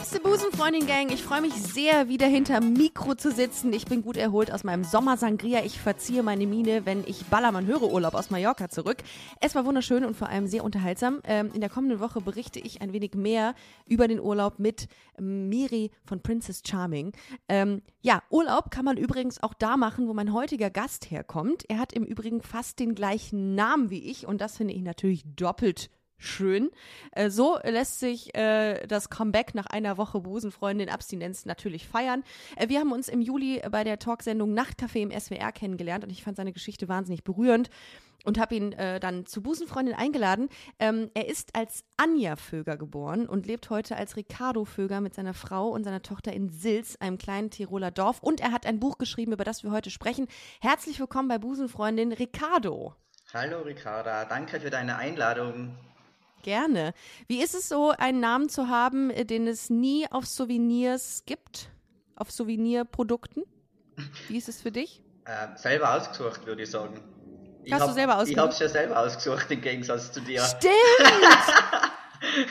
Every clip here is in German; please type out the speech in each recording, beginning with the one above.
Liebste Busenfreundin-Gang, ich freue mich sehr, wieder hinter Mikro zu sitzen. Ich bin gut erholt aus meinem Sommersangria. Ich verziehe meine Miene, wenn ich Ballermann höre Urlaub aus Mallorca zurück. Es war wunderschön und vor allem sehr unterhaltsam. Ähm, in der kommenden Woche berichte ich ein wenig mehr über den Urlaub mit Miri von Princess Charming. Ähm, ja, Urlaub kann man übrigens auch da machen, wo mein heutiger Gast herkommt. Er hat im Übrigen fast den gleichen Namen wie ich und das finde ich natürlich doppelt schön. Äh, so lässt sich äh, das Comeback nach einer Woche Busenfreundin Abstinenz natürlich feiern. Äh, wir haben uns im Juli bei der Talksendung Nachtcafé im SWR kennengelernt und ich fand seine Geschichte wahnsinnig berührend und habe ihn äh, dann zu Busenfreundin eingeladen. Ähm, er ist als Anja Vöger geboren und lebt heute als Ricardo Vöger mit seiner Frau und seiner Tochter in Sils, einem kleinen Tiroler Dorf. Und er hat ein Buch geschrieben, über das wir heute sprechen. Herzlich willkommen bei Busenfreundin Ricardo. Hallo Ricarda, danke für deine Einladung. Gerne. Wie ist es so, einen Namen zu haben, äh, den es nie auf Souvenirs gibt? Auf Souvenirprodukten? Wie ist es für dich? Äh, selber ausgesucht, würde ich sagen. Ich Hast hab, du selber ausgesucht? Ich habe es ja selber ausgesucht, im Gegensatz zu dir. Stimmt!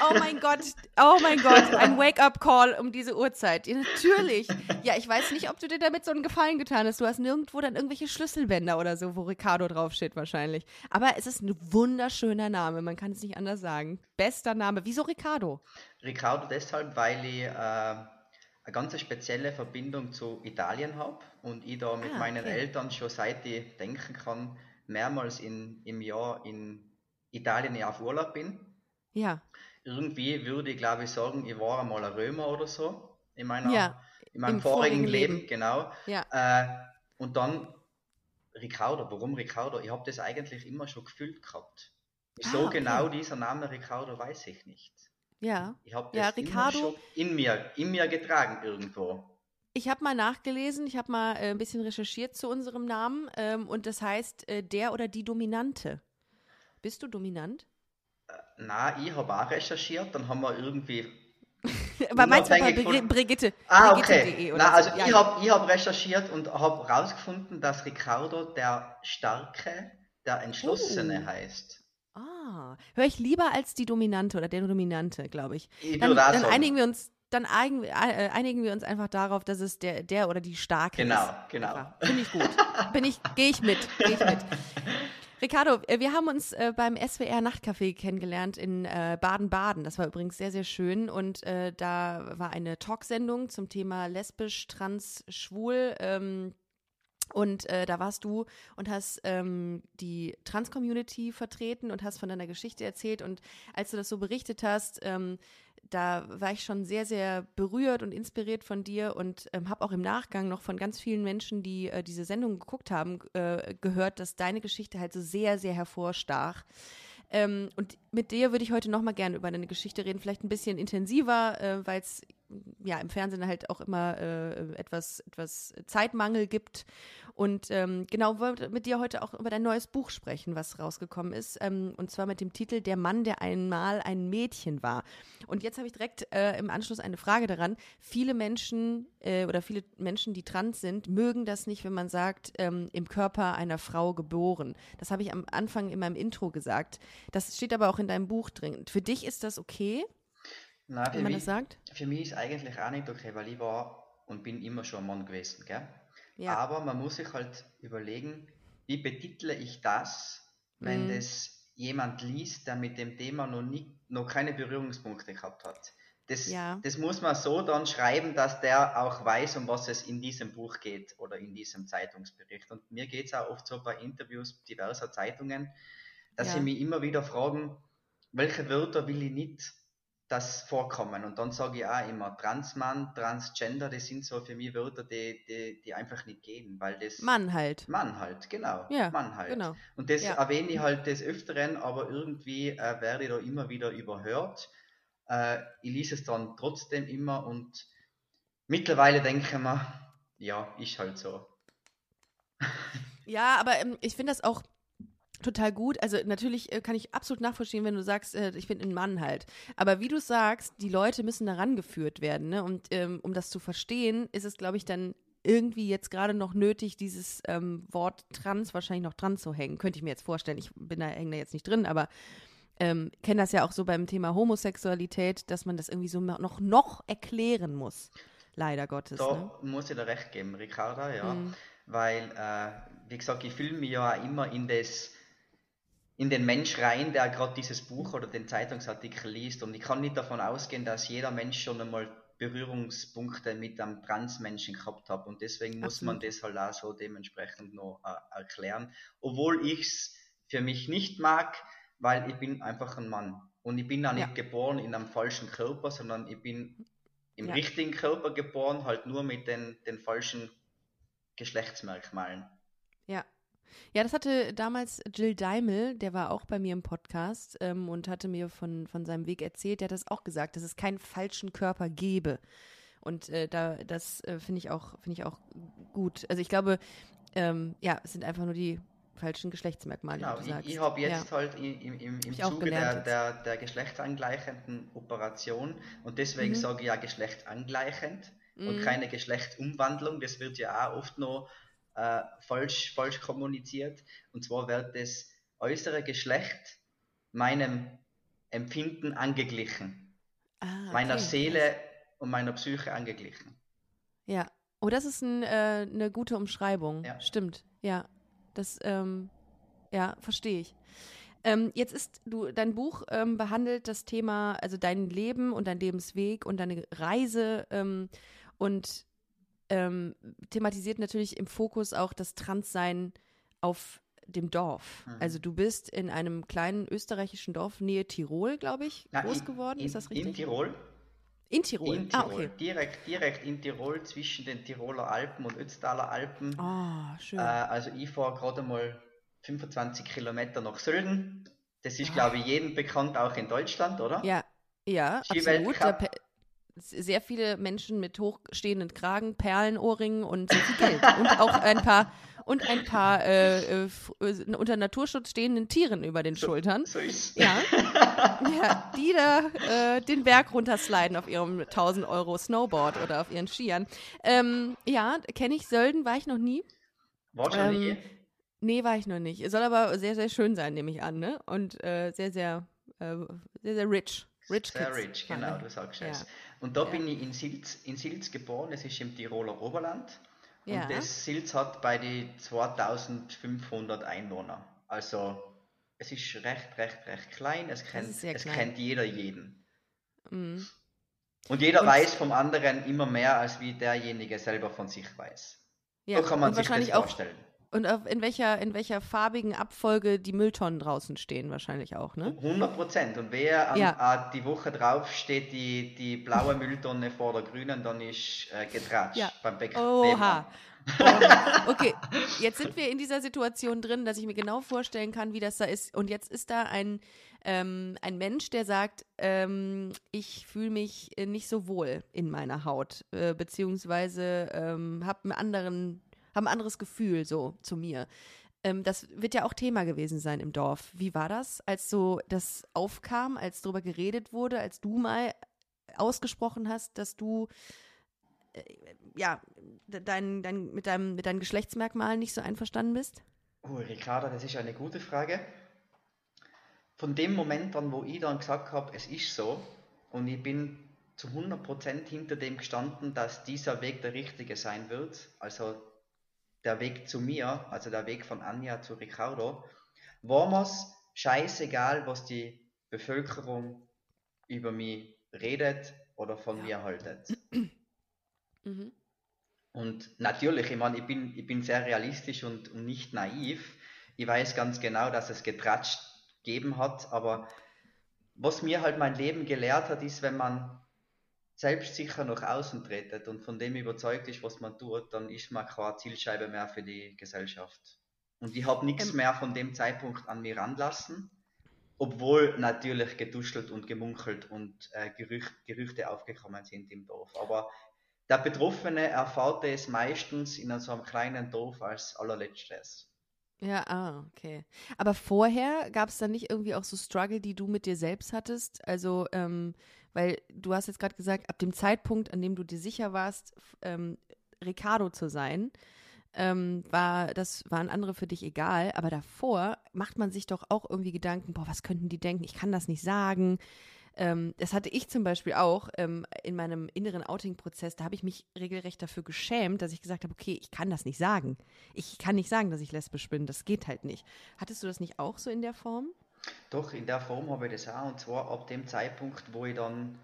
Oh mein Gott, oh mein Gott, ein Wake-up-Call um diese Uhrzeit. Ja, natürlich. Ja, ich weiß nicht, ob du dir damit so einen Gefallen getan hast. Du hast nirgendwo dann irgendwelche Schlüsselbänder oder so, wo Ricardo draufsteht wahrscheinlich. Aber es ist ein wunderschöner Name, man kann es nicht anders sagen. Bester Name. Wieso Ricardo? Ricardo deshalb, weil ich äh, eine ganz spezielle Verbindung zu Italien habe und ich da mit Ah, meinen okay. Eltern schon seit ich denken kann, mehrmals in, im Jahr in Italien ja auf Urlaub bin. Ja. Irgendwie würde ich glaube ich sagen, ich war einmal ein Römer oder so in, meiner, Ja, in meinem vorigen, vorigen Leben, Leben. genau. Ja. Äh, und dann Ricardo, warum Ricardo? Ich habe das eigentlich immer schon gefühlt gehabt. Wieso Ah, okay. genau dieser Name Ricardo, weiß ich nicht. Ja. Ich habe Ja, das immer Ricardo- schon in mir, in mir getragen irgendwo. Ich habe mal nachgelesen, ich habe mal äh, ein bisschen recherchiert zu unserem Namen ähm, und das heißt äh, der oder die Dominante. Bist du dominant? Na, ich habe auch recherchiert, dann haben wir irgendwie. Aber meinst du bei Bri Brigitte? Ah, okay. oder Na, so. also Ja, ich habe ich hab recherchiert und habe herausgefunden, dass Ricardo der Starke, der Entschlossene Oh. heißt. Ah, höre ich lieber als die Dominante oder der Dominante, glaube ich. Ich Dann, dann einigen wir uns, dann einigen, wir- äh, einigen wir uns einfach darauf, dass es der, der oder die Starke Genau, ist. genau. Einfach. Finde ich gut. Bin ich, gehe ich mit, gehe ich mit. Ricardo, äh, wir haben uns äh, beim SWR Nachtcafé kennengelernt in äh, Baden-Baden. Das war übrigens sehr, sehr schön. Und äh, da war eine Talksendung zum Thema lesbisch, trans, schwul. Ähm, und äh, da warst du und hast ähm, die Trans-Community vertreten und hast von deiner Geschichte erzählt. Und als du das so berichtet hast, ähm, da war ich schon sehr, sehr berührt und inspiriert von dir und ähm, habe auch im Nachgang noch von ganz vielen Menschen, die äh, diese Sendung geguckt haben, äh, gehört, dass deine Geschichte halt so sehr, sehr hervorstach. Ähm, und mit dir würde ich heute noch mal gerne über deine Geschichte reden, vielleicht ein bisschen intensiver, äh, weil es ja im Fernsehen halt auch immer äh, etwas, etwas Zeitmangel gibt. Und ähm, genau, wollte mit dir heute auch über dein neues Buch sprechen, was rausgekommen ist. Ähm, und zwar mit dem Titel Der Mann, der einmal ein Mädchen war. Und jetzt habe ich direkt äh, im Anschluss eine Frage daran. Viele Menschen äh, oder viele Menschen, die trans sind, mögen das nicht, wenn man sagt, ähm, im Körper einer Frau geboren. Das habe ich am Anfang in meinem Intro gesagt. Das steht aber auch in deinem Buch drin. Für dich ist das okay, Für, wenn man mich, das sagt? für mich ist eigentlich auch nicht okay, weil ich war und bin immer schon ein Mann gewesen, gell? Ja. Aber man muss sich halt überlegen, wie betitle ich das, wenn Mhm. das jemand liest, der mit dem Thema noch, nie, noch keine Berührungspunkte gehabt hat. Das, Ja. das muss man so dann schreiben, dass der auch weiß, um was es in diesem Buch geht oder in diesem Zeitungsbericht. Und mir geht es auch oft so bei Interviews diverser Zeitungen, dass Ja. sie mich immer wieder fragen, welche Wörter will ich nicht, dass vorkommen. Und dann sage ich auch immer, Transmann, Transgender, das sind so für mich Wörter, die, die, die einfach nicht gehen, weil das Mann halt. Mann halt, genau. Ja, Mann halt. genau. Und das Ja. erwähne ich halt des Öfteren, aber irgendwie äh, werde ich da immer wieder überhört. Äh, ich lese es dann trotzdem immer und mittlerweile denke ich mir, ja, ist halt so. Ja, aber ähm, ich finde das auch total gut. Also natürlich äh, kann ich absolut nachvollziehen, wenn du sagst, äh, ich bin ein Mann halt. Aber wie du sagst, die Leute müssen daran geführt werden. Ne? Und ähm, um das zu verstehen, ist es, glaube ich, dann irgendwie jetzt gerade noch nötig, dieses ähm, Wort trans wahrscheinlich noch dran zu hängen. Könnte ich mir jetzt vorstellen. Ich bin da, hänge da jetzt nicht drin, aber ähm, kenne das ja auch so beim Thema Homosexualität, dass man das irgendwie so noch, noch erklären muss. Leider Gottes. Da ne? muss ich dir recht geben, Ricarda, ja. Mhm. Weil, äh, wie gesagt, ich fühle mich ja immer in das in den Mensch rein, der gerade dieses Buch oder den Zeitungsartikel liest. Und ich kann nicht davon ausgehen, dass jeder Mensch schon einmal Berührungspunkte mit einem Transmenschen gehabt hat. Und deswegen muss man das halt auch so dementsprechend noch äh, erklären. Obwohl ich es für mich nicht mag, weil ich bin einfach ein Mann. Und ich bin auch nicht ja. geboren in einem falschen Körper, sondern ich bin im ja. richtigen Körper geboren, halt nur mit den, den falschen Geschlechtsmerkmalen. Ja, ja, das hatte damals Jill Daimel, der war auch bei mir im Podcast ähm, und hatte mir von, von seinem Weg erzählt. Der hat das auch gesagt, dass es keinen falschen Körper gebe. Und äh, da, das äh, finde ich auch, finde ich auch gut. Also ich glaube, ähm, ja, es sind einfach nur die falschen Geschlechtsmerkmale. Genau, ich, ich habe jetzt ja. halt im, im, im Zuge der, der, der geschlechtsangleichenden Operation und deswegen mhm. sage ich ja geschlechtsangleichend mhm. und keine Geschlechtsumwandlung. Das wird ja auch oft noch äh, falsch, falsch kommuniziert. Und zwar wird das äußere Geschlecht meinem Empfinden angeglichen. Ah, okay. Meiner Seele und meiner Psyche angeglichen. Ja. Oh, das ist ein, äh, eine gute Umschreibung. Ja. Stimmt. Ja. Das, ähm, ja, verstehe ich. Ähm, jetzt ist du, dein Buch ähm, behandelt das Thema, also dein Leben und dein Lebensweg und deine Reise ähm, und ähm, thematisiert natürlich im Fokus auch das Transsein auf dem Dorf. Mhm. Also du bist in einem kleinen österreichischen Dorf, Nähe Tirol, glaube ich, Na, groß in, geworden. In, ist das richtig? In Tirol. In Tirol. In Tirol. Ah, okay. direkt, direkt in Tirol zwischen den Tiroler Alpen und Ötztaler Alpen. Ah, oh, schön. Äh, also ich fahre gerade mal 25 Kilometer nach Sölden. Das ist, ah. glaube ich, jedem bekannt, auch in Deutschland, oder? Ja, ja, absolut sehr viele Menschen mit hochstehenden Kragen, Perlenohrringen und sehr viel Geld. und auch ein paar und ein paar äh, äh, äh, unter Naturschutz stehenden Tieren über den so, Schultern. So. Ja. ja, die da äh, den Berg runtersliden auf ihrem 1000 Euro Snowboard oder auf ihren Skiern. Ähm, ja, kenne ich Sölden, war ich noch nie. War schon ähm, nie? Nee, war ich noch nicht. Soll aber sehr, sehr schön sein, nehme ich an, ne? Und äh, sehr, sehr, äh, sehr, sehr rich. Rich Sehr Kids. rich, genau, du sagst es. Und da ja. bin ich in Silz, in Silz geboren, das ist im Tiroler Oberland. Ja. Und das Silz hat bei die 2500 Einwohner. Also es ist recht, recht, recht klein. Es kennt, es klein. kennt jeder jeden. Mhm. Und jeder und weiß vom anderen immer mehr, als wie derjenige selber von sich weiß. Ja, so kann man sich das vorstellen. Auch und auf, in, welcher, in welcher farbigen Abfolge die Mülltonnen draußen stehen, wahrscheinlich auch, ne? 100 Prozent. Und wer ja. die Woche drauf steht, die, die blaue Mülltonne vor der grünen, dann ist äh, getratscht ja. beim Bäcker. Oha. Oha. Okay, jetzt sind wir in dieser Situation drin, dass ich mir genau vorstellen kann, wie das da ist. Und jetzt ist da ein, ähm, ein Mensch, der sagt, ähm, ich fühle mich nicht so wohl in meiner Haut, äh, beziehungsweise ähm, habe einen anderen haben ein anderes Gefühl so zu mir. Ähm, das wird ja auch Thema gewesen sein im Dorf. Wie war das, als so das aufkam, als darüber geredet wurde, als du mal ausgesprochen hast, dass du äh, ja dein, dein, mit, deinem, mit deinen Geschlechtsmerkmalen nicht so einverstanden bist? Oh, Ricarda, das ist eine gute Frage. Von dem Moment an, wo ich dann gesagt habe, es ist so, und ich bin zu 100% hinter dem gestanden, dass dieser Weg der richtige sein wird, also der Weg zu mir, also der Weg von Anja zu Ricardo, war mir's scheißegal, was die Bevölkerung über mich redet oder von ja. mir haltet. Mhm. Und natürlich, ich meine, ich bin, ich bin sehr realistisch und, und nicht naiv. Ich weiß ganz genau, dass es getratscht geben hat, aber was mir halt mein Leben gelehrt hat, ist, wenn man selbstsicher nach außen tretet und von dem überzeugt ist, was man tut, dann ist man keine Zielscheibe mehr für die Gesellschaft. Und ich habe nichts ähm, mehr von dem Zeitpunkt an mir ranlassen, obwohl natürlich getuschelt und gemunkelt und äh, Gerücht, Gerüchte aufgekommen sind im Dorf. Aber der Betroffene erfahrt es meistens in so einem kleinen Dorf als allerletztes. Ja, ah, okay. Aber vorher gab es dann nicht irgendwie auch so Struggle, die du mit dir selbst hattest? Also, ähm, weil du hast jetzt gerade gesagt, ab dem Zeitpunkt, an dem du dir sicher warst, ähm, Ricardo zu sein, ähm, war, das waren andere für dich egal, aber davor macht man sich doch auch irgendwie Gedanken, boah, was könnten die denken? Ich kann das nicht sagen. Ähm, das hatte ich zum Beispiel auch ähm, in meinem inneren Outing-Prozess. Da habe ich mich regelrecht dafür geschämt, dass ich gesagt habe, okay, ich kann das nicht sagen. Ich kann nicht sagen, dass ich lesbisch bin. Das geht halt nicht. Hattest du das nicht auch so in der Form? Doch, in der Form habe ich das auch. Und zwar ab dem Zeitpunkt, wo ich dann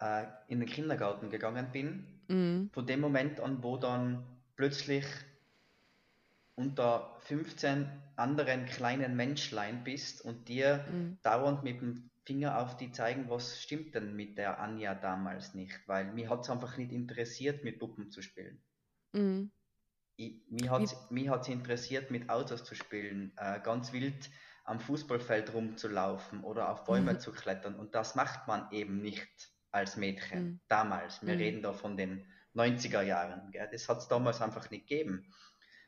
äh, in den Kindergarten gegangen bin. Mhm. Von dem Moment an, wo dann plötzlich unter 15 anderen kleinen Menschlein bist und dir mhm. dauernd mit dem Finger auf die zeigen, was stimmt denn mit der Anja damals nicht, weil mir hat es einfach nicht interessiert, mit Puppen zu spielen. Mhm. Ich, mich hat es interessiert, mit Autos zu spielen, äh, ganz wild am Fußballfeld rumzulaufen oder auf Bäume mhm. zu klettern. Und das macht man eben nicht als Mädchen mhm. damals. Wir mhm. reden da von den 90er Jahren. Gell? Das hat es damals einfach nicht gegeben.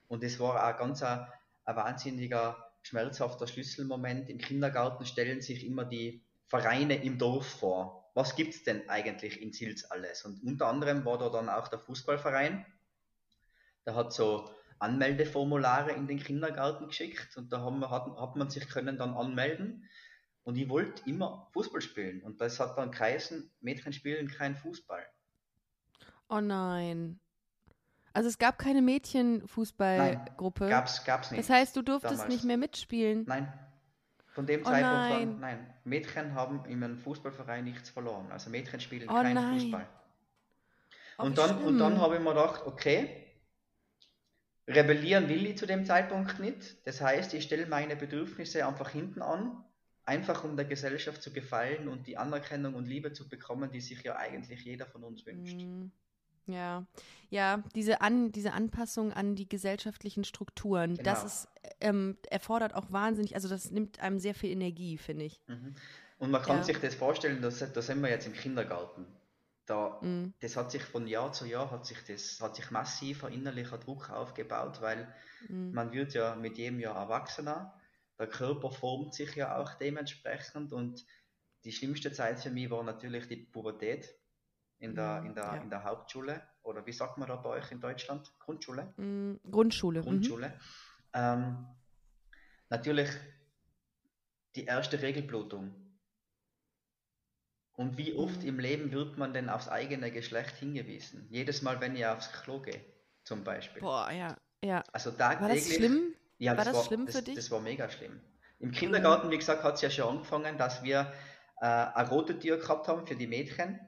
Und es war auch ganz ein, ein wahnsinniger, schmerzhafter Schlüsselmoment. Im Kindergarten stellen sich immer die Vereine im Dorf vor. Was gibt es denn eigentlich in Sils alles? Und unter anderem war da dann auch der Fußballverein. Der hat so Anmeldeformulare in den Kindergarten geschickt und da haben, hat, hat man sich können dann anmelden. Und ich wollte immer Fußball spielen. Und das hat dann geheißen, Mädchen spielen kein Fußball. Oh nein. Also es gab keine Mädchenfußballgruppe. Gab's, gab's nicht. Das heißt, du durftest damals. nicht mehr mitspielen. Nein, von dem oh Zeitpunkt nein. an, nein, Mädchen haben in einem Fußballverein nichts verloren. Also Mädchen spielen oh keinen. Fußball. Oh, und, dann, und dann habe ich mir gedacht, okay, rebellieren will ich zu dem Zeitpunkt nicht. Das heißt, ich stelle meine Bedürfnisse einfach hinten an, einfach um der Gesellschaft zu gefallen und die Anerkennung und Liebe zu bekommen, die sich ja eigentlich jeder von uns wünscht. Mhm. Ja, ja, diese, an, diese Anpassung an die gesellschaftlichen Strukturen, genau. das ist, ähm, erfordert auch wahnsinnig, also das nimmt einem sehr viel Energie, finde ich. Mhm. Und man kann ja. sich das vorstellen, da sind wir jetzt im Kindergarten. Da, mhm. Das hat sich von Jahr zu Jahr hat sich das, hat sich massiver innerlicher Druck aufgebaut, weil mhm. man wird ja mit jedem Jahr erwachsener, der Körper formt sich ja auch dementsprechend und die schlimmste Zeit für mich war natürlich die Pubertät in der, mhm, in der, ja. in der Hauptschule oder wie sagt man da bei euch in Deutschland? Grundschule? Mm, Grundschule. Mhm. Grundschule. Mhm. Ähm, natürlich die erste Regelblutung. Und wie oft mhm. im Leben wird man denn aufs eigene Geschlecht hingewiesen? Jedes Mal, wenn ich aufs Klo gehe, zum Beispiel. Boah, ja. ja. Also tagtäglich. War das schlimm? Ja, war das, war, schlimm für das, dich? Das war mega schlimm. Im Kindergarten, wie gesagt, hat es ja schon angefangen, dass wir äh, eine rote Tür gehabt haben für die Mädchen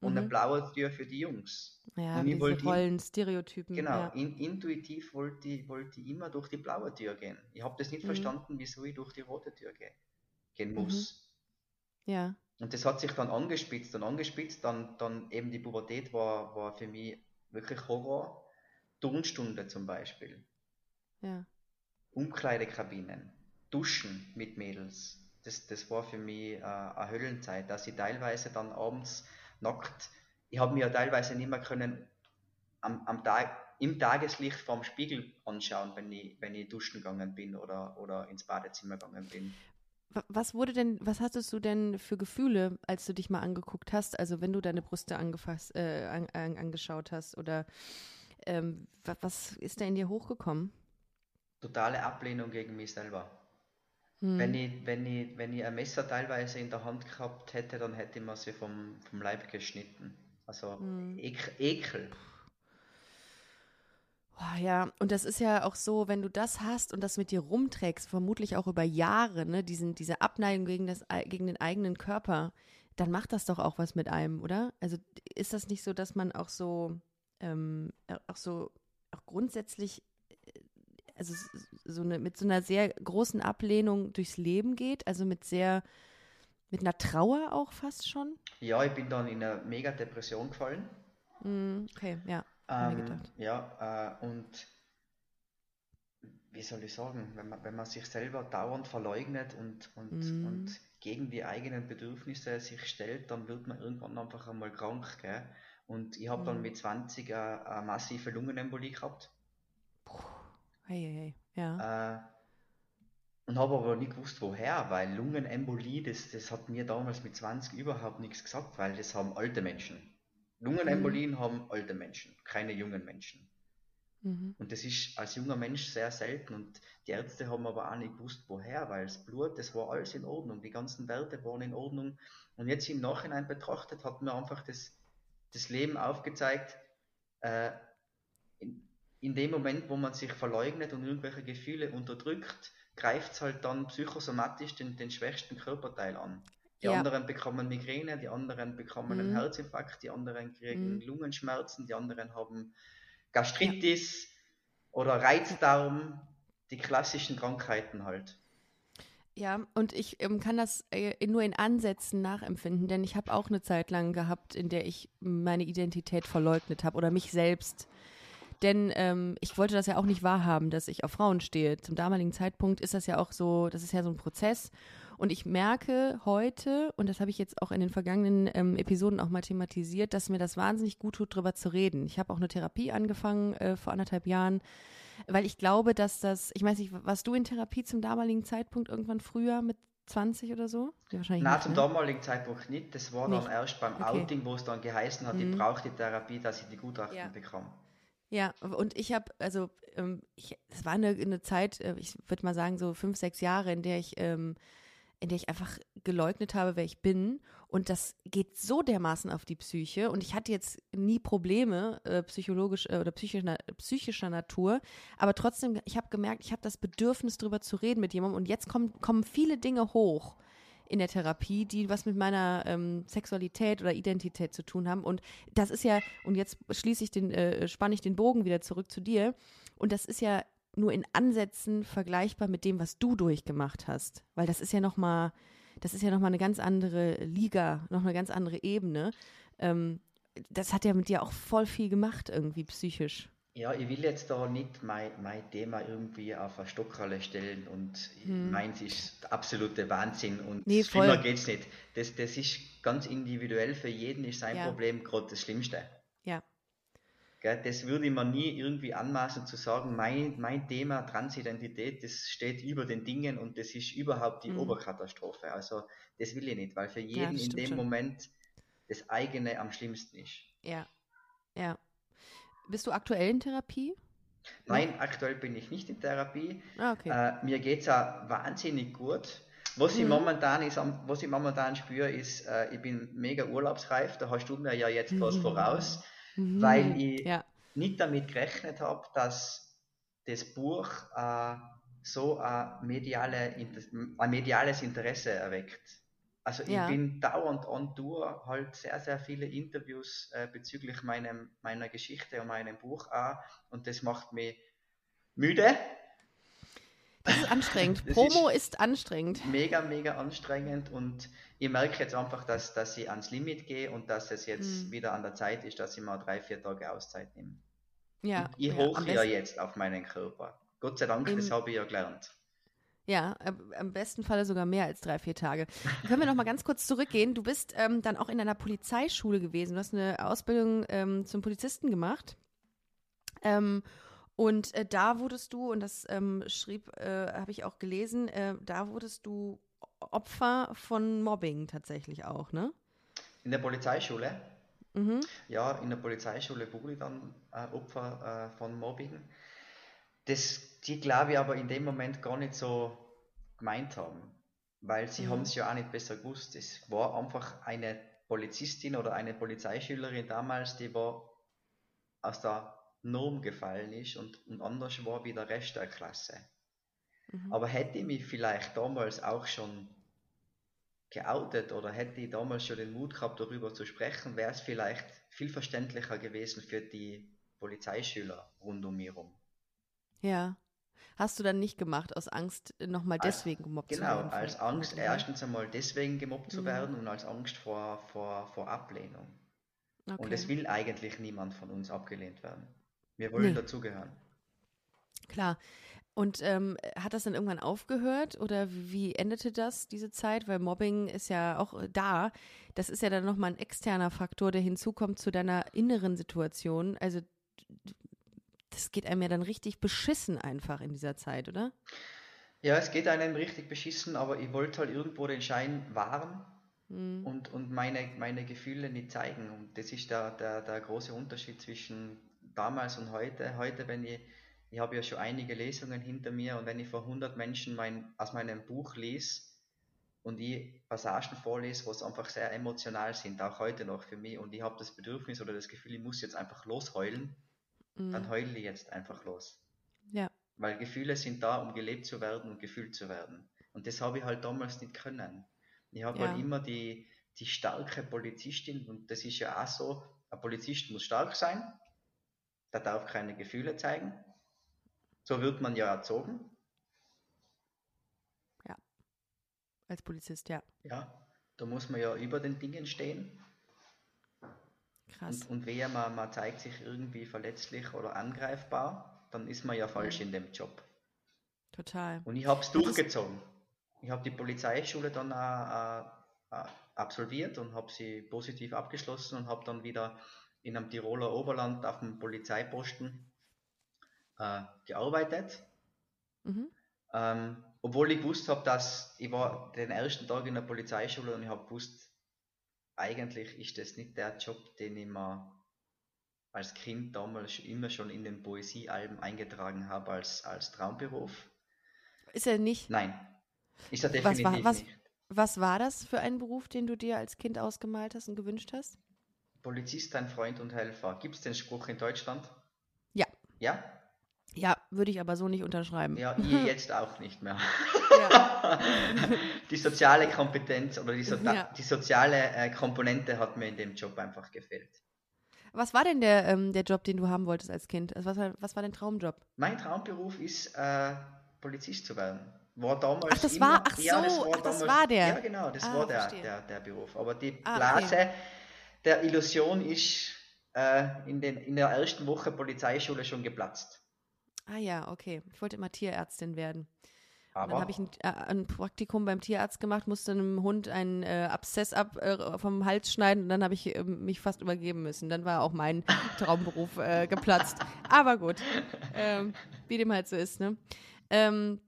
und mhm. eine blaue Tür für die Jungs. Ja, und diese Rollen, Stereotypen. Genau, ja. in, intuitiv wollte ich, wollte ich immer durch die blaue Tür gehen. Ich habe das nicht mhm. verstanden, wieso ich durch die rote Tür gehe, gehen mhm. muss. Mhm. Ja. Und das hat sich dann angespitzt und angespitzt, dann, dann eben die Pubertät war, war für mich wirklich Horror. Turnstunde zum Beispiel. Ja. Umkleidekabinen, Duschen mit Mädels. Das, das war für mich äh, eine Höllenzeit, dass ich teilweise dann abends nackt. Ich habe mir ja teilweise nicht mehr können am, am Tag, im Tageslicht vorm Spiegel anschauen, wenn ich, wenn ich duschen gegangen bin oder, oder ins Badezimmer gegangen bin. Was wurde denn, was hattest du denn für Gefühle, als du dich mal angeguckt hast? Also wenn du deine Brüste angefasst, äh, an, an, angeschaut hast oder ähm, was ist da in dir hochgekommen? Totale Ablehnung gegen mich selber. Hm. Wenn, ich, wenn, ich, wenn ich ein Messer teilweise in der Hand gehabt hätte, dann hätte ich mir sie vom, vom Leib geschnitten. Also hm. Ekel. Ekel. Oh, ja, und das ist ja auch so, wenn du das hast und das mit dir rumträgst, vermutlich auch über Jahre, ne, diesen, diese Abneigung gegen, das, gegen den eigenen Körper, dann macht das doch auch was mit einem, oder? Also ist das nicht so, dass man auch so, ähm, auch so, auch grundsätzlich also so eine, mit so einer sehr großen Ablehnung durchs Leben geht, also mit sehr, mit einer Trauer auch fast schon? Ja, ich bin dann in eine mega Depression gefallen. Mm, okay, ja. Ähm, ja, äh, und wie soll ich sagen, wenn man, wenn man sich selber dauernd verleugnet und, und, mm. und gegen die eigenen Bedürfnisse sich stellt, dann wird man irgendwann einfach einmal krank. Gell? Und ich habe mm. dann mit 20 eine, eine massive Lungenembolie gehabt. Puh. Hey, hey, hey. Ja. Äh, und habe aber nicht gewusst, woher, weil Lungenembolie, das, das hat mir damals mit 20 überhaupt nichts gesagt, weil das haben alte Menschen. Lungenembolien mhm. haben alte Menschen, keine jungen Menschen. Mhm. Und das ist als junger Mensch sehr selten und die Ärzte haben aber auch nicht gewusst, woher, weil das Blut, das war alles in Ordnung, die ganzen Werte waren in Ordnung. Und jetzt im Nachhinein betrachtet hat mir einfach das, das Leben aufgezeigt, äh, in, in dem Moment, wo man sich verleugnet und irgendwelche Gefühle unterdrückt, greift es halt dann psychosomatisch den, den schwächsten Körperteil an. Die ja. anderen bekommen Migräne, die anderen bekommen mhm. einen Herzinfarkt, die anderen kriegen mhm. Lungenschmerzen, die anderen haben Gastritis ja. oder Reizdarm, die klassischen Krankheiten halt. Ja, und ich ähm, kann das äh, nur in Ansätzen nachempfinden, denn ich habe auch eine Zeit lang gehabt, in der ich meine Identität verleugnet habe oder mich selbst. Denn ähm, ich wollte das ja auch nicht wahrhaben, dass ich auf Frauen stehe. Zum damaligen Zeitpunkt ist das ja auch so, das ist ja so ein Prozess. Und ich merke heute, und das habe ich jetzt auch in den vergangenen ähm, Episoden auch mal thematisiert, dass mir das wahnsinnig gut tut, darüber zu reden. Ich habe auch eine Therapie angefangen äh, vor anderthalb Jahren, weil ich glaube, dass das, ich weiß nicht, warst du in Therapie zum damaligen Zeitpunkt irgendwann früher mit 20 oder so? Ja, wahrscheinlich Nein, nicht, zum ne? damaligen Zeitpunkt nicht. Das war nicht. dann erst beim okay. Outing, wo es dann geheißen hat, mhm. ich brauche die Therapie, dass ich die Gutachten ja. bekomme. Ja, und ich habe, also, ähm, es war eine, eine Zeit, äh, ich würde mal sagen, so fünf, sechs Jahre, in der ich ähm, in der ich einfach geleugnet habe, wer ich bin. Und das geht so dermaßen auf die Psyche. Und ich hatte jetzt nie Probleme äh, psychologisch äh, oder psychischer, psychischer Natur. Aber trotzdem, ich habe gemerkt, ich habe das Bedürfnis, darüber zu reden mit jemandem. Und jetzt kommen, kommen viele Dinge hoch in der Therapie, die was mit meiner ähm, Sexualität oder Identität zu tun haben. Und das ist ja, und jetzt schließe ich den, äh, spanne ich den Bogen wieder zurück zu dir. Und das ist ja nur in Ansätzen vergleichbar mit dem, was du durchgemacht hast. Weil das ist ja nochmal, das ist ja nochmal eine ganz andere Liga, noch eine ganz andere Ebene. Ähm, das hat ja mit dir auch voll viel gemacht, irgendwie psychisch. Ja, ich will jetzt da nicht mein, mein Thema irgendwie auf eine Stockrolle stellen und hm. meins ist absolute Wahnsinn und nee, schlimmer geht's nicht. Das, das ist ganz individuell, für jeden ist sein ja. Problem gerade das Schlimmste. Das würde ich mir nie irgendwie anmaßen zu sagen, mein, mein Thema Transidentität, das steht über den Dingen und das ist überhaupt die mhm. Oberkatastrophe. Also das will ich nicht, weil für jeden ja, in dem schon. Moment das eigene am schlimmsten ist. Ja, ja. Bist du aktuell in Therapie? Nein, ja. aktuell bin ich nicht in Therapie. Ah, okay. äh, mir geht es auch wahnsinnig gut. Was, mhm. ich momentan ist, was ich momentan spüre, ist, äh, ich bin mega urlaubsreif. Da hast du mir ja jetzt was voraus mhm. weil ich ja. nicht damit gerechnet habe, dass das Buch äh, so ein, mediale, ein mediales Interesse erweckt. Also ich ja. bin dauernd on Tour, halt sehr, sehr viele Interviews äh, bezüglich meinem, meiner Geschichte und meinem Buch auch und das macht mich müde, das ist anstrengend. Das Promo ist, ist, anstrengend. Mega, mega anstrengend und ich merke jetzt einfach, dass, dass ich ans Limit gehe und dass es jetzt mhm. wieder an der Zeit ist, dass ich mal drei, vier Tage Auszeit nehme. Ja. Und ich ja, hoche ja jetzt auf meinen Körper. Gott sei Dank, Im, das habe ich ja gelernt. Ja, im besten Falle sogar mehr als drei, vier Tage. Können wir noch mal ganz kurz zurückgehen? Du bist ähm, dann auch in einer Polizeischule gewesen. Du hast eine Ausbildung ähm, zum Polizisten gemacht. Ähm, und äh, da wurdest du, und das ähm, schrieb, äh, habe ich auch gelesen, äh, da wurdest du Opfer von Mobbing tatsächlich auch, ne? In der Polizeischule? Mhm. Ja, in der Polizeischule wurde ich dann äh, Opfer äh, von Mobbing. Das, die glaube ich aber in dem Moment gar nicht so gemeint haben, weil sie mhm. haben es ja auch nicht besser gewusst. Es war einfach eine Polizistin oder eine Polizeischülerin damals, die war aus der Norm gefallen ist und, und anders war wie der Rest der Klasse. Mhm. Aber hätte ich mich vielleicht damals auch schon geoutet oder hätte ich damals schon den Mut gehabt, darüber zu sprechen, wäre es vielleicht viel verständlicher gewesen für die Polizeischüler rund um mich herum. Ja. Hast du dann nicht gemacht, aus Angst nochmal deswegen gemobbt genau, zu werden? Genau, als Angst oder? erstens einmal deswegen gemobbt mhm. zu werden und als Angst vor, vor, vor Ablehnung. Okay. Und es will eigentlich niemand von uns abgelehnt werden. Wir wollen nee. dazugehören. Klar. Und ähm, hat das dann irgendwann aufgehört oder wie endete das, diese Zeit? Weil Mobbing ist ja auch äh, da. Das ist ja dann nochmal ein externer Faktor, der hinzukommt zu deiner inneren Situation. Also das geht einem ja dann richtig beschissen einfach in dieser Zeit, oder? Ja, es geht einem richtig beschissen, aber ich wollte halt irgendwo den Schein wahren mhm. und, und meine, meine Gefühle nicht zeigen. Und das ist der, der, der große Unterschied zwischen damals und heute. Heute, wenn ich, ich habe ja schon einige Lesungen hinter mir und wenn ich vor 100 Menschen mein, aus meinem Buch lese und ich Passagen vorlese, was einfach sehr emotional sind, auch heute noch für mich und ich habe das Bedürfnis oder das Gefühl, ich muss jetzt einfach losheulen, mhm. dann heule ich jetzt einfach los. Ja. Weil Gefühle sind da, um gelebt zu werden und gefühlt zu werden. Und das habe ich halt damals nicht können. Ich habe ja. halt immer die, die starke Polizistin und das ist ja auch so, ein Polizist muss stark sein, der darf keine Gefühle zeigen. So wird man ja erzogen. Ja. Als Polizist, ja. Ja, da muss man ja über den Dingen stehen. Krass. Und, und wehe, man, man zeigt sich irgendwie verletzlich oder angreifbar, dann ist man ja falsch in dem Job. Total. Und ich habe es durchgezogen ich habe die Polizeischule dann äh, äh, absolviert und habe sie positiv abgeschlossen und habe dann wieder in einem Tiroler Oberland auf dem Polizeiposten äh, gearbeitet. Mhm. Ähm, obwohl ich gewusst habe, dass ich war den ersten Tag in der Polizeischule und ich habe gewusst, eigentlich ist das nicht der Job, den ich mir als Kind damals immer schon in den Poesiealben eingetragen habe als, als Traumberuf. Ist er nicht? Nein, ist er definitiv was war, was, nicht. Was war das für ein Beruf, den du dir als Kind ausgemalt hast und gewünscht hast? Polizist, ein Freund und Helfer. Gibt es den Spruch in Deutschland? Ja. Ja? Ja, würde ich aber so nicht unterschreiben. Ja, ich jetzt auch nicht mehr. Ja. die soziale Kompetenz oder die, so ja. die soziale äh, Komponente hat mir in dem Job einfach gefehlt. Was war denn der, ähm, der Job, den du haben wolltest als Kind? Also was, war, was war dein Traumjob? Mein Traumberuf ist, äh, Polizist zu werden war damals. Ach, das immer, war, ach ja, so, das war, ach, damals, das war der. Ja, genau, das ah, war der, der, der Beruf. Aber die ah, Blase okay. Der Illusion ist äh, in, den, in der ersten Woche Polizeischule schon geplatzt. Ah ja, okay. Ich wollte immer Tierärztin werden. Aber dann habe ich ein, äh, ein, Praktikum beim Tierarzt gemacht, musste einem Hund einen äh, Abszess ab äh, vom Hals schneiden und dann habe ich äh, mich fast übergeben müssen. Dann war auch mein Traumberuf äh, geplatzt. Aber gut, ähm, wie dem halt so ist. Ne? Ähm,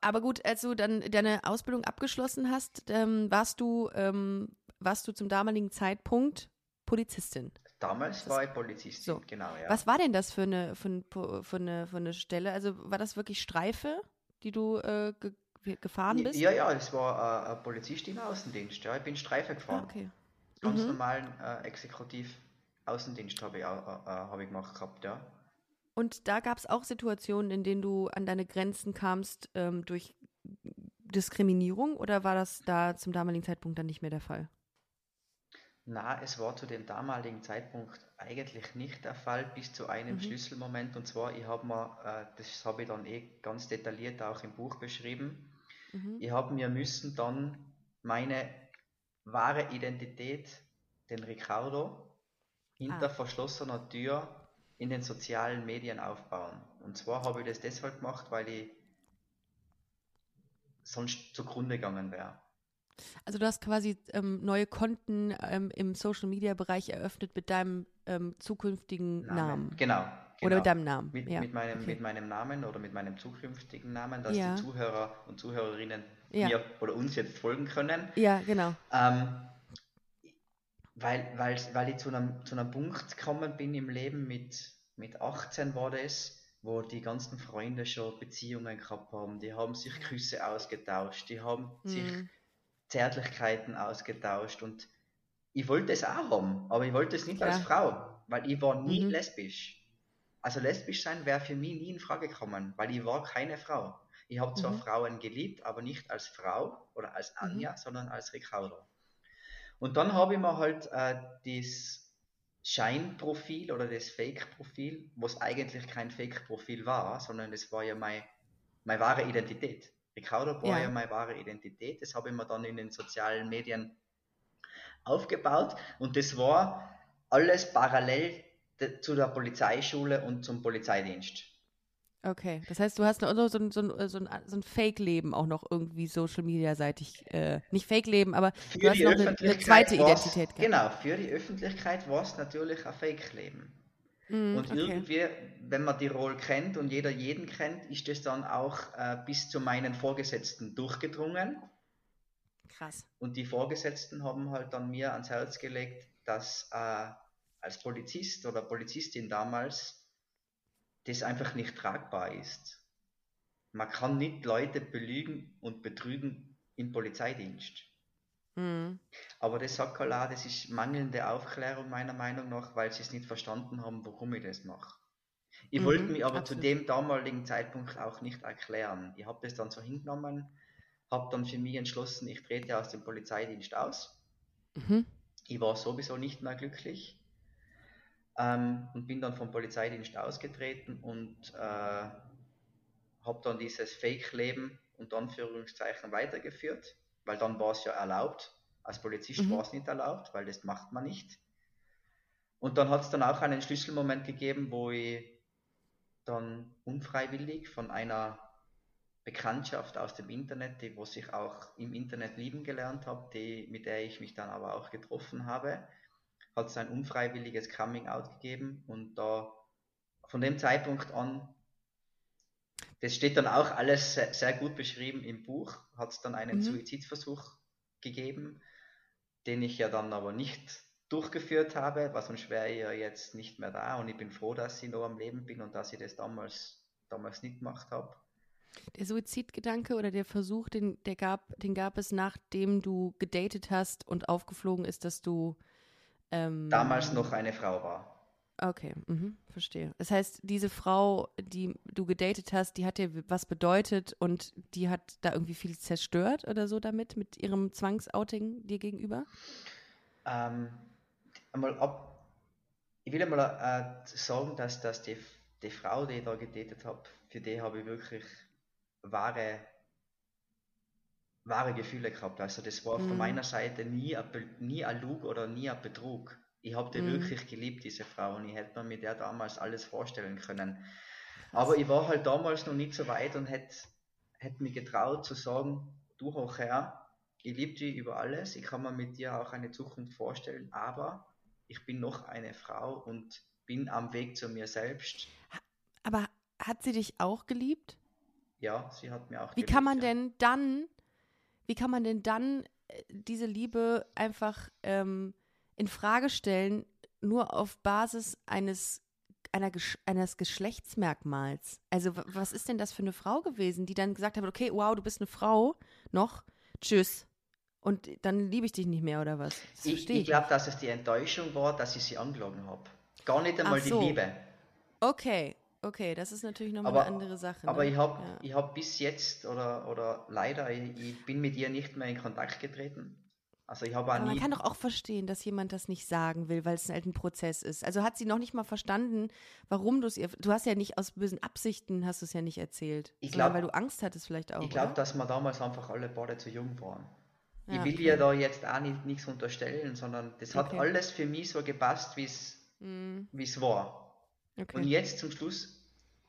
aber gut, als du dann deine Ausbildung abgeschlossen hast, ähm, warst du warst du zum damaligen Zeitpunkt Polizistin. Damals das, war ich Polizistin, so. genau, ja. Was war denn das für eine, für, für, eine, für eine Stelle? Also war das wirklich Streife, die du äh, ge gefahren bist? Ja, ja, es war äh, ein Polizist im Außendienst. Ja, ich bin Streife gefahren. Ah, okay. Ganz mhm. normalen äh, Exekutiv Außendienst habe ich, äh, hab ich gemacht gehabt, ja. Und da gab es auch Situationen, in denen du an deine Grenzen kamst ähm, durch Diskriminierung oder war das da zum damaligen Zeitpunkt dann nicht mehr der Fall? Na, es war zu dem damaligen Zeitpunkt eigentlich nicht der Fall, bis zu einem mhm. Schlüsselmoment. Und zwar, ich habe mir, äh, das habe ich dann eh ganz detailliert auch im Buch beschrieben, mhm. ich habe mir müssen dann meine wahre Identität, den Ricardo, hinter ah. verschlossener Tür in den sozialen Medien aufbauen. Und zwar habe ich das deshalb gemacht, weil ich sonst zugrunde gegangen wäre. Also du hast quasi ähm, neue Konten ähm, im Social Media Bereich eröffnet mit deinem ähm, zukünftigen Namen. Namen. Genau, genau. Oder mit deinem Namen. Mit, ja. mit, meinem, okay. mit meinem Namen oder mit meinem zukünftigen Namen, dass ja. die Zuhörer und Zuhörerinnen ja. mir oder uns jetzt folgen können. Ja, genau. Ähm, weil, weil, weil ich zu einem, zu einem Punkt gekommen bin im Leben mit, mit 18 war das, wo die ganzen Freunde schon Beziehungen gehabt haben, die haben sich Küsse ausgetauscht, die haben mhm. sich Zärtlichkeiten ausgetauscht und ich wollte es auch haben, aber ich wollte es nicht ja. als Frau, weil ich war nie mhm. lesbisch. Also lesbisch sein wäre für mich nie in Frage gekommen, weil ich war keine Frau. Ich habe zwar mhm. Frauen geliebt, aber nicht als Frau oder als mhm. Anja, sondern als Ricardo. Und dann habe ich mir halt äh, das Scheinprofil oder das Fake-Profil, was eigentlich kein Fake-Profil war, sondern das war ja meine, meine wahre Identität. Ricardo war ja. ja meine wahre Identität. Das habe ich mir dann in den sozialen Medien aufgebaut und das war alles parallel zu der Polizeischule und zum Polizeidienst. Okay, das heißt, du hast so, so, so, so ein, so ein Fake-Leben auch noch irgendwie Social-Media-seitig, äh, nicht Fake-Leben, aber für du hast noch eine, eine zweite Identität gehabt. Genau, für die Öffentlichkeit war es natürlich ein Fake-Leben. Mm, und okay. irgendwie, wenn man die Rolle kennt und jeder jeden kennt, ist das dann auch äh, bis zu meinen Vorgesetzten durchgedrungen. Krass. Und die Vorgesetzten haben halt dann mir ans Herz gelegt, dass äh, als Polizist oder Polizistin damals das einfach nicht tragbar ist. Man kann nicht Leute belügen und betrügen im Polizeidienst. Mhm. Aber das sagt auch, das ist mangelnde Aufklärung meiner Meinung nach, weil sie es nicht verstanden haben, warum ich das mache. Ich mhm, wollte mich aber absolut. zu dem damaligen Zeitpunkt auch nicht erklären. Ich habe das dann so hingenommen, habe dann für mich entschlossen, ich trete aus dem Polizeidienst aus. Mhm. Ich war sowieso nicht mehr glücklich ähm, und bin dann vom Polizeidienst ausgetreten und äh, habe dann dieses Fake-Leben und Anführungszeichen weitergeführt, weil dann war es ja erlaubt. Als Polizist mhm. war es nicht erlaubt, weil das macht man nicht. Und dann hat es dann auch einen Schlüsselmoment gegeben, wo ich dann unfreiwillig von einer Bekanntschaft aus dem Internet, die, wo ich auch im Internet lieben gelernt habe, die, mit der ich mich dann aber auch getroffen habe, hat es ein unfreiwilliges Coming Out gegeben und da von dem Zeitpunkt an, das steht dann auch alles sehr, sehr gut beschrieben im Buch, hat es dann einen mhm. Suizidversuch gegeben, den ich ja dann aber nicht durchgeführt habe, was sonst wäre ich ja jetzt nicht mehr da und ich bin froh, dass ich noch am Leben bin und dass ich das damals, damals nicht gemacht habe. Der Suizidgedanke oder der Versuch, den, der gab, den gab es, nachdem du gedatet hast und aufgeflogen ist, dass du ähm, damals noch eine Frau war. Okay, mhm, verstehe. Das heißt, diese Frau, die du gedatet hast, die hat dir was bedeutet und die hat da irgendwie viel zerstört oder so damit, mit ihrem Zwangsouting dir gegenüber? Ähm, einmal ab, ich will einmal äh, sagen, dass, dass die, die Frau, die ich da gedatet habe, für die habe ich wirklich wahre, wahre Gefühle gehabt. Also das war mhm. von meiner Seite nie ein, nie ein Lug oder nie ein Betrug. Ich habe die mhm. wirklich geliebt, diese Frau, und ich hätte mir mit der damals alles vorstellen können. Aber ich war halt damals noch nicht so weit und hätte, hätte mich getraut zu sagen, du Hochherr, ich liebe dich über alles, ich kann mir mit dir auch eine Zukunft vorstellen, aber ich bin noch eine Frau und bin am Weg zu mir selbst. Aber hat sie dich auch geliebt? Ja, sie hat mir auch Wie geliebt, kann man ja. denn dann, wie kann man denn dann äh, diese Liebe einfach ähm, in Frage stellen, nur auf Basis eines einer, eines Geschlechtsmerkmals. Also was ist denn das für eine Frau gewesen, die dann gesagt hat, okay, wow, du bist eine Frau noch, tschüss und dann liebe ich dich nicht mehr oder was? Das ich, ich glaube, dass es die Enttäuschung war, dass ich sie angelogen habe. Gar nicht einmal so. die Liebe. Okay, okay, das ist natürlich nochmal aber, eine andere Sache. Ne? Aber ich habe ja. hab bis jetzt oder, oder leider, ich, ich, bin mit ihr nicht mehr in Kontakt getreten. Also ich habe Aber man kann doch auch verstehen, dass jemand das nicht sagen will, weil es halt ein Prozess ist. Also hat sie noch nicht mal verstanden, warum du es ihr. Du hast ja nicht aus bösen Absichten hast du es ja nicht erzählt. Ich glaube, weil du Angst hattest vielleicht auch. Ich glaube, dass wir damals einfach alle beide zu jung waren. Ich will okay. dir da jetzt auch nicht, nichts unterstellen, sondern das hat okay. alles für mich so gepasst, wie es mm. war. Okay. Und jetzt zum Schluss,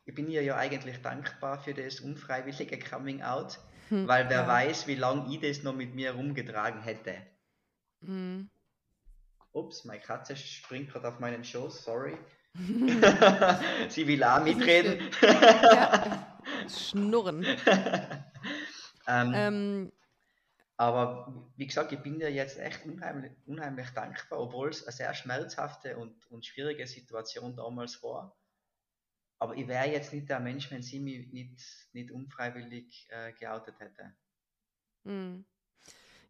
ich bin ihr ja eigentlich dankbar für das unfreiwillige Coming Out, hm, weil wer ja. weiß, wie lange ich das noch mit mir rumgetragen hätte. Mm. Ups, meine Katze springt gerade auf meinen Schoß, sorry. Sie will auch mitreden. ja. Schnurren. ähm, ähm, aber wie gesagt, ich bin dir jetzt echt unheimlich, unheimlich dankbar, obwohl es eine sehr schmerzhafte und, und schwierige Situation damals war. Aber ich wäre jetzt nicht der Mensch, wenn sie mich nicht, nicht unfreiwillig äh, geoutet hätte. Hm.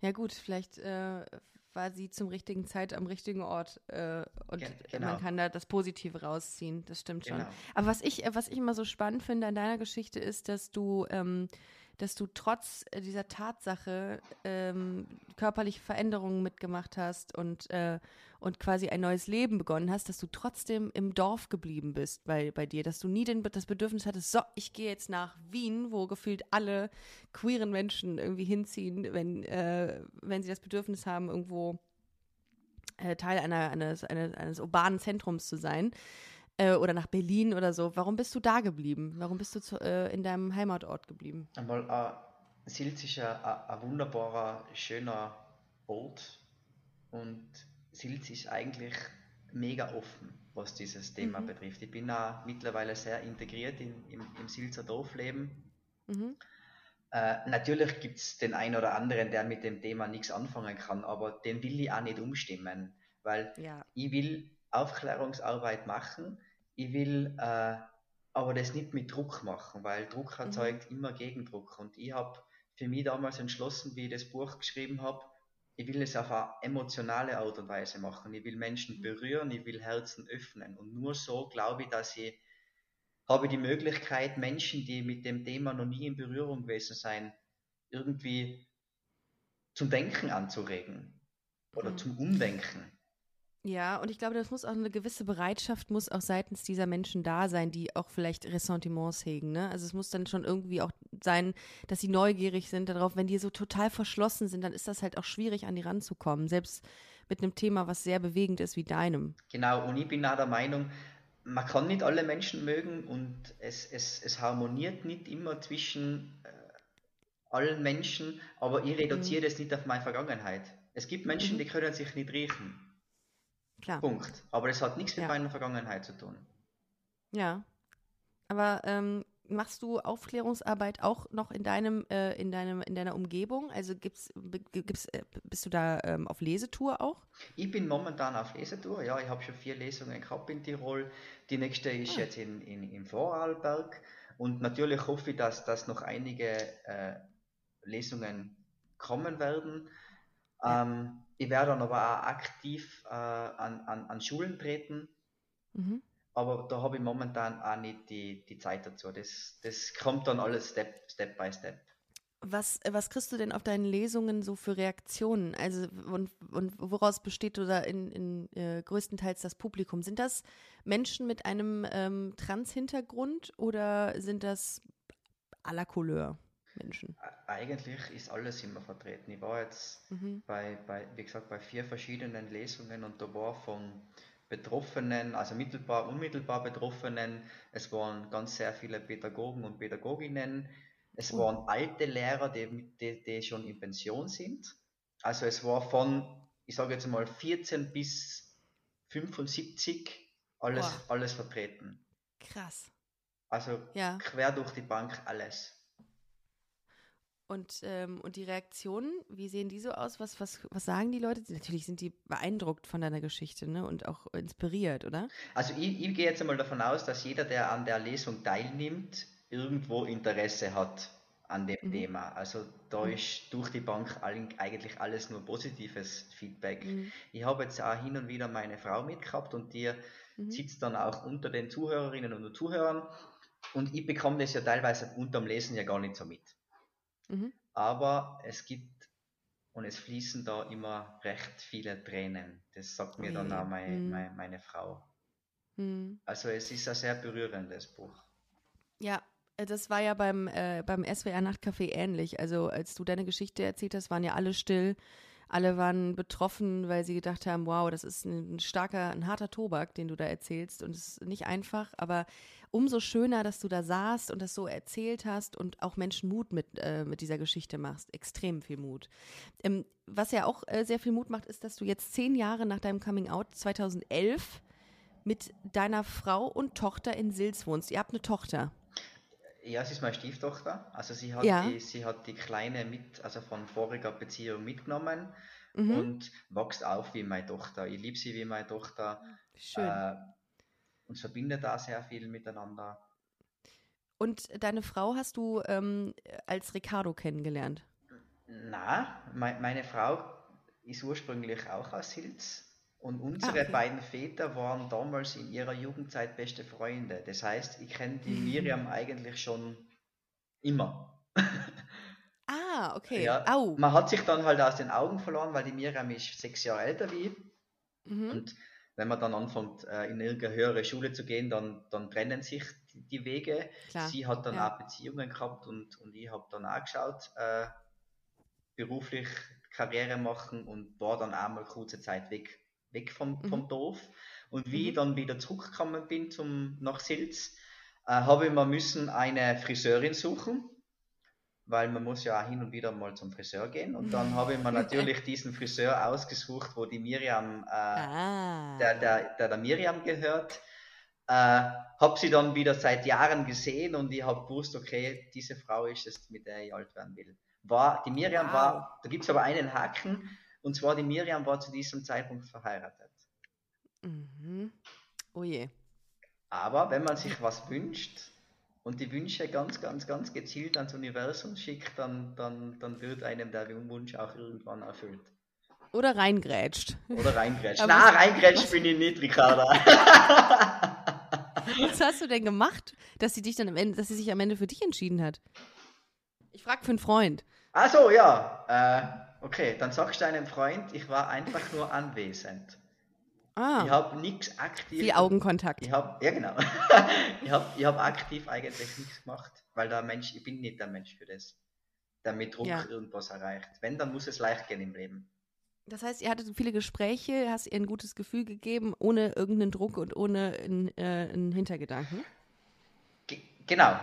Ja gut, vielleicht äh, war sie zum richtigen Zeit am richtigen Ort äh, und genau. man kann da das Positive rausziehen. Das stimmt schon. Genau. Aber was ich, was ich immer so spannend finde an deiner Geschichte ist, dass du ähm, dass du trotz äh, dieser Tatsache ähm, körperliche Veränderungen mitgemacht hast und, äh, und quasi ein neues Leben begonnen hast, dass du trotzdem im Dorf geblieben bist bei, bei dir, dass du nie den, das Bedürfnis hattest, so, ich gehe jetzt nach Wien, wo gefühlt alle queeren Menschen irgendwie hinziehen, wenn, äh, wenn sie das Bedürfnis haben, irgendwo äh, Teil einer, eines, eines, eines urbanen Zentrums zu sein äh, oder nach Berlin oder so. Warum bist du da geblieben? Warum bist du zu, äh, in deinem Heimatort geblieben? Einmal, äh, Silz ist ein, ein wunderbarer, schöner Ort und Silz ist eigentlich mega offen, was dieses Thema mhm. betrifft. Ich bin auch mittlerweile sehr integriert in, im, im Silzer Dorfleben. Mhm. Äh, natürlich gibt es den einen oder anderen, der mit dem Thema nichts anfangen kann, aber den will ich auch nicht umstimmen, weil Ja. ich will Aufklärungsarbeit machen, ich will äh, aber das nicht mit Druck machen, weil Druck Mhm. erzeugt immer Gegendruck. Und ich habe für mich damals entschlossen, wie ich das Buch geschrieben habe, ich will es auf eine emotionale Art und Weise machen. Ich will Menschen Mhm. berühren, ich will Herzen öffnen. Und nur so glaube ich, dass ich habe die Möglichkeit, Menschen, die mit dem Thema noch nie in Berührung gewesen sein, irgendwie zum Denken anzuregen oder Mhm. zum Umdenken. Ja, und ich glaube, das muss auch eine gewisse Bereitschaft muss auch seitens dieser Menschen da sein, die auch vielleicht Ressentiments hegen. Ne? Also es muss dann schon irgendwie auch sein, dass sie neugierig sind darauf. Wenn die so total verschlossen sind, dann ist das halt auch schwierig, an die ranzukommen. Selbst mit einem Thema, was sehr bewegend ist wie deinem. Genau, und ich bin auch der Meinung, man kann nicht alle Menschen mögen und es, es, es harmoniert nicht immer zwischen äh, allen Menschen, aber ich reduziere das nicht auf meine Vergangenheit. Es gibt Menschen, Mhm. die können sich nicht riechen. Klar. Punkt. Aber das hat nichts mit Ja. meiner Vergangenheit zu tun. Ja. Aber ähm, machst du Aufklärungsarbeit auch noch in deinem, äh, in deinem, in deiner Umgebung? Also gibt's, gibt's, äh, bist du da ähm, auf Lesetour auch? Ich bin momentan auf Lesetour, ja, ich habe schon vier Lesungen gehabt in Tirol. Die nächste ist Ah. jetzt in, in, im Vorarlberg und natürlich hoffe ich, dass, dass noch einige äh, Lesungen kommen werden. Ähm, ich werde dann aber auch aktiv äh, an, an, an Schulen treten, Mhm. aber da habe ich momentan auch nicht die, die Zeit dazu. Das, das kommt dann alles Step, Step by Step. Was, was kriegst du denn auf deinen Lesungen so für Reaktionen? Also und, und woraus besteht oder in, in äh, größtenteils das Publikum? Sind das Menschen mit einem ähm, Trans-Hintergrund oder sind das à la Couleur Menschen? Eigentlich ist alles immer vertreten. Ich war jetzt Mhm. bei, bei, wie gesagt, bei vier verschiedenen Lesungen und da war von Betroffenen, also mittelbar, unmittelbar Betroffenen, es waren ganz sehr viele Pädagogen und Pädagoginnen, es Oh. waren alte Lehrer, die, die, die schon in Pension sind. Also es war von, ich sage jetzt mal 14 bis 75 alles, Boah. alles vertreten. Krass. Also Ja. quer durch die Bank alles. Und, ähm, und die Reaktionen, wie sehen die so aus? Was, was, was sagen die Leute? Natürlich sind die beeindruckt von deiner Geschichte ne? und auch inspiriert, oder? Also ich, ich gehe jetzt einmal davon aus, dass jeder, der an der Lesung teilnimmt, irgendwo Interesse hat an dem Mhm. Thema. Also da Mhm. ist durch die Bank eigentlich alles nur positives Feedback. Mhm. Ich habe jetzt auch hin und wieder meine Frau mitgehabt und die Mhm. sitzt dann auch unter den Zuhörerinnen und Zuhörern und ich bekomme das ja teilweise unterm Lesen ja gar nicht so mit. Mhm. Aber es gibt und es fließen da immer recht viele Tränen. Das sagt mir dann Ui. auch meine, Mhm. meine, meine Frau. Mhm. Also es ist ein sehr berührendes Buch. Ja, äh, das war ja beim, äh, beim SWR Nachtcafé ähnlich. Also als du deine Geschichte erzählt hast, waren ja alle still. Alle waren betroffen, weil sie gedacht haben, wow, das ist ein starker, ein harter Tobak, den du da erzählst. Und es ist nicht einfach, aber umso schöner, dass du da saßt und das so erzählt hast und auch Menschen Mut mit, äh, mit dieser Geschichte machst. Extrem viel Mut. Ähm, was ja auch äh, sehr viel Mut macht, ist, dass du jetzt zehn Jahre nach deinem Coming Out 2011 mit deiner Frau und Tochter in Sils wohnst. Ihr habt eine Tochter. Ja, sie ist meine Stieftochter. Also sie hat, Ja. die, sie hat die Kleine mit, also von voriger Beziehung mitgenommen Mhm. und wächst auf wie meine Tochter. Ich liebe sie wie meine Tochter. Schön. Äh, uns verbindet da sehr viel miteinander. Und deine Frau hast du ähm, als Ricardo kennengelernt. Na, mei- meine Frau ist ursprünglich auch aus Silz und unsere Ah, okay. beiden Väter waren damals in ihrer Jugendzeit beste Freunde. Das heißt, ich kenne die Miriam eigentlich schon immer. Ah, okay. Ja, Au. Man hat sich dann halt aus den Augen verloren, weil die Miriam ist sechs Jahre älter wie ich. Mhm. Und wenn man dann anfängt, äh, in irgendeine höhere Schule zu gehen, dann, dann trennen sich die, Wege. Klar. Sie hat dann ja. auch Beziehungen gehabt und, und ich habe dann auch geschaut, äh, beruflich Karriere machen und war dann auch mal kurze Zeit weg, weg vom, Mhm. vom Dorf. Und wie ich Mhm. dann wieder zurückgekommen bin zum, nach Silz, äh, habe ich mir müssen eine Friseurin suchen, weil man muss ja auch hin und wieder mal zum Friseur gehen. Und dann habe ich mir natürlich diesen Friseur ausgesucht, wo die Miriam, äh, ah. der, der, der, der Miriam gehört. Äh, habe sie dann wieder seit Jahren gesehen und ich habe gewusst, okay, diese Frau ist es, mit der ich alt werden will. War, die Miriam Wow. war, da gibt es aber einen Haken, und zwar die Miriam war zu diesem Zeitpunkt verheiratet. Mhm. Oh je. Aber wenn man sich was wünscht und die Wünsche ganz, ganz, ganz gezielt ans Universum schickt, dann, dann, dann wird einem der Wunsch auch irgendwann erfüllt. Oder reingrätscht. Oder reingrätscht. Aber Na, reingrätscht bin ich nicht, Ricarda. Was hast du denn gemacht, dass sie dich dann am Ende, dass sie sich am Ende für dich entschieden hat? Ich frage für einen Freund. Ach so, ja. Äh, okay, dann sagst du deinem Freund, ich war einfach nur anwesend. Ich Ah, habe nichts aktiv. viel Augenkontakt. Ich habe, ja genau. ich habe ich hab aktiv eigentlich nichts gemacht, weil der Mensch, ich bin nicht der Mensch für das, der mit Druck Ja. irgendwas erreicht. Wenn, dann muss es leicht gehen im Leben. Das heißt, ihr hattet viele Gespräche, hast ihr ein gutes Gefühl gegeben, ohne irgendeinen Druck und ohne einen, äh, einen Hintergedanken. Ge genau.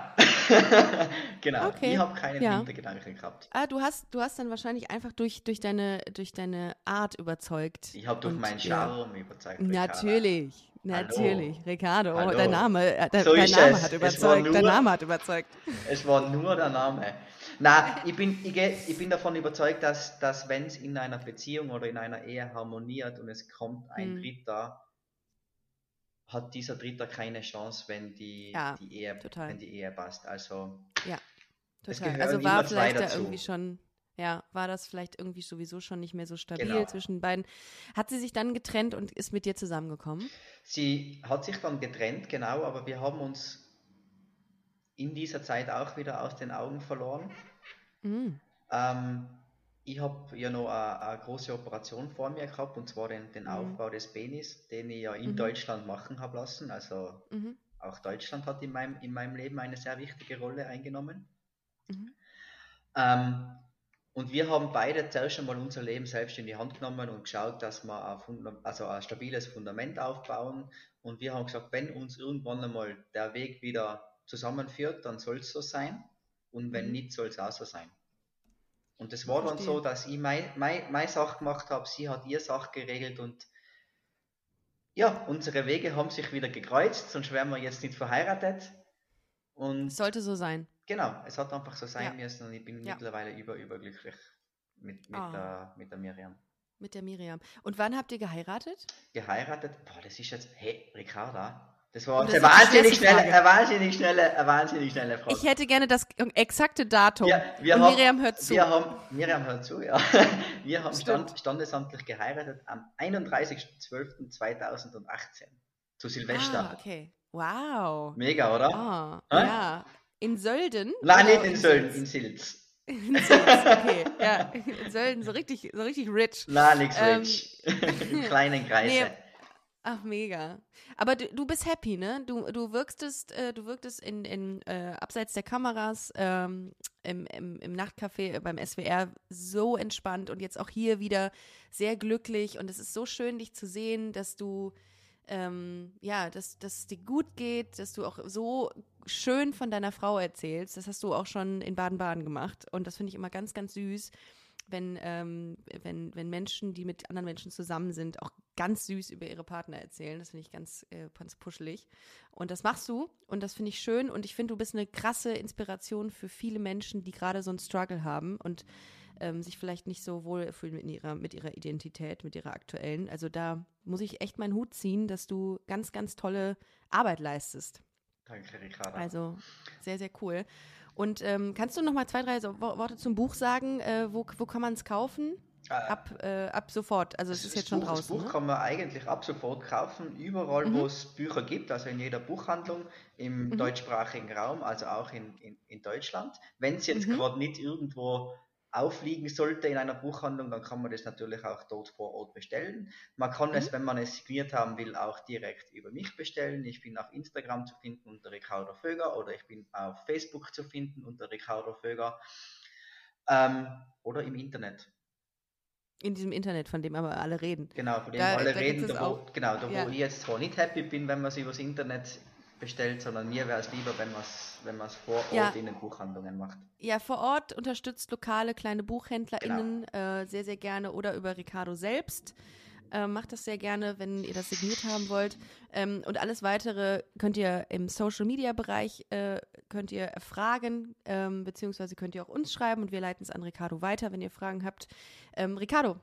genau. Okay, Ich habe keinen ja. Hintergedanken gehabt. Ah, du hast, du hast dann wahrscheinlich einfach durch, durch, deine, durch deine Art überzeugt. Ich habe durch Und, meinen ja. Charme überzeugt. Ricarda. Natürlich, natürlich. Ricardo, oh, Hallo. dein Name, äh, de, So dein Name es. hat überzeugt. Dein nur- Name hat überzeugt. Es war nur der Name. Na, ich bin, ich, ich bin davon überzeugt, dass, dass wenn es in einer Beziehung oder in einer Ehe harmoniert und es kommt ein Hm. Dritter, hat dieser Dritter keine Chance, wenn die, Ja, die, Ehe, total. wenn die Ehe passt. Also, Es Total. Also war vielleicht da irgendwie schon, ja, war das vielleicht irgendwie sowieso schon nicht mehr so stabil Genau. zwischen beiden. Hat sie sich dann getrennt und ist mit dir zusammengekommen? sie hat sich dann getrennt, genau, aber wir haben uns in dieser Zeit auch wieder aus den Augen verloren. Mhm. Ähm, ich habe ja noch eine, eine große Operation vor mir gehabt, und zwar den, den Mhm. Aufbau des Penis, den ich ja in Mhm. Deutschland machen habe lassen. Also Mhm. auch Deutschland hat in meinem, in meinem Leben eine sehr wichtige Rolle eingenommen. Mhm. Ähm, und wir haben beide zuerst einmal unser Leben selbst in die Hand genommen und geschaut, dass wir ein, Funda also ein stabiles Fundament aufbauen. Und wir haben gesagt, wenn uns irgendwann einmal der Weg wieder zusammenführt, dann soll es so sein. Und wenn Mhm. nicht, soll es auch so sein. Und es war dann so, dass ich meine mein, mein Sache gemacht habe, sie hat ihr Sache geregelt und ja, unsere Wege haben sich wieder gekreuzt, sonst wären wir jetzt nicht verheiratet. Und sollte so sein. Genau, es hat einfach so sein Ja. müssen und ich bin Ja. mittlerweile über, überglücklich mit, mit, Ah. der, mit der Miriam. Mit der Miriam. Und wann habt ihr geheiratet? Geheiratet, boah, das ist jetzt, hey, Ricarda, das war das eine wahnsinnig schnelle, eine wahnsinnig schnelle, eine wahnsinnig schnelle Frage. Ich hätte gerne das exakte Datum. Ja, wir Und haben- Miriam hört zu. Wir haben, Miriam hört zu, ja. Wir haben stand, standesamtlich geheiratet am 31.12.2018 zu Silvester. Ah, okay. Wow. Mega, oder? Ah, Hä? ja. In Sölden? Nein, nicht in Sölden, Sils? in Silz. In Sils, okay. Ja, in Sölden, so richtig, so richtig rich. Nein, nichts Ähm, rich. Im kleinen Kreise. Nee. Ach, mega. Aber du, du bist happy, ne? Du, du wirktest, äh, du wirktest in, in äh, abseits der Kameras ähm, im, im, im Nachtcafé äh, beim SWR so entspannt und jetzt auch hier wieder sehr glücklich. Und es ist so schön, dich zu sehen, dass du ähm, ja, dass, dass es dir gut geht, dass du auch so schön von deiner Frau erzählst. Das hast du auch schon in Baden-Baden gemacht. Und das finde ich immer ganz, ganz süß, wenn, ähm, wenn, wenn Menschen, die mit anderen Menschen zusammen sind, auch ganz süß über ihre Partner erzählen. Das finde ich ganz, äh, ganz puschelig. Und das machst du und das finde ich schön. Und ich finde, du bist eine krasse Inspiration für viele Menschen, die gerade so einen Struggle haben und ähm, sich vielleicht nicht so wohl fühlen mit ihrer, mit ihrer Identität, mit ihrer aktuellen. Also da muss ich echt meinen Hut ziehen, dass du ganz, ganz tolle Arbeit leistest. Danke, Ricarda. Also sehr, sehr cool. Und ähm, kannst du noch mal zwei, drei so Wo- Worte zum Buch sagen? Äh, wo, wo kann man es kaufen? Äh, Ab, äh, ab sofort. Also es ist jetzt schon Buch, draußen. Das Buch ne? kann man eigentlich ab sofort kaufen, überall, Mhm. wo es Bücher gibt, also in jeder Buchhandlung im Mhm. deutschsprachigen Raum, also auch in, in, in Deutschland. Wenn es jetzt Mhm. gerade nicht irgendwo aufliegen sollte in einer Buchhandlung, dann kann man das natürlich auch dort vor Ort bestellen. Man kann Mhm. es, wenn man es signiert haben will, auch direkt über mich bestellen. Ich bin auf Instagram zu finden unter Ricardo Vöger oder ich bin auf Facebook zu finden unter Ricardo Vöger ähm, oder im Internet. In diesem Internet, von dem aber alle reden. Genau, von dem Da- alle da reden, da wo, genau, da Ja. wo ich jetzt zwar nicht happy bin, wenn man es übers Internet bestellt, sondern mir wäre es lieber, wenn man es wenn man's vor Ort Ja. in den Buchhandlungen macht. Ja, vor Ort unterstützt lokale kleine BuchhändlerInnen äh, sehr, sehr gerne oder über Ricardo selbst. Äh, macht das sehr gerne, wenn ihr das signiert haben wollt. Ähm, und alles weitere könnt ihr im Social Media Bereich äh, könnt ihr fragen, ähm, beziehungsweise könnt ihr auch uns schreiben und wir leiten es an Ricardo weiter, wenn ihr Fragen habt. Ähm, Ricardo,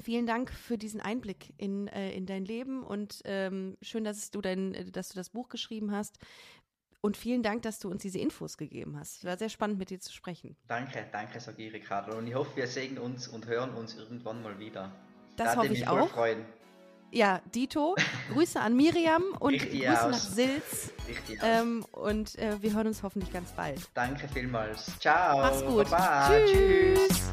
Vielen Dank für diesen Einblick in, äh, in dein Leben und ähm, schön, dass du, dein, dass du das Buch geschrieben hast. Und vielen Dank, dass du uns diese Infos gegeben hast. Es war sehr spannend, mit dir zu sprechen. Danke, danke, Sagi Ricardo. Und ich hoffe, wir sehen uns und hören uns irgendwann mal wieder. Das hoffe ich auch. Freuen. Ja, Dito, Grüße an Miriam und Richtig Grüße aus. nach Silz. Richtig ähm, und äh, wir hören uns hoffentlich ganz bald. Danke vielmals. Ciao. Mach's gut. Baba. Tschüss. Tschüss.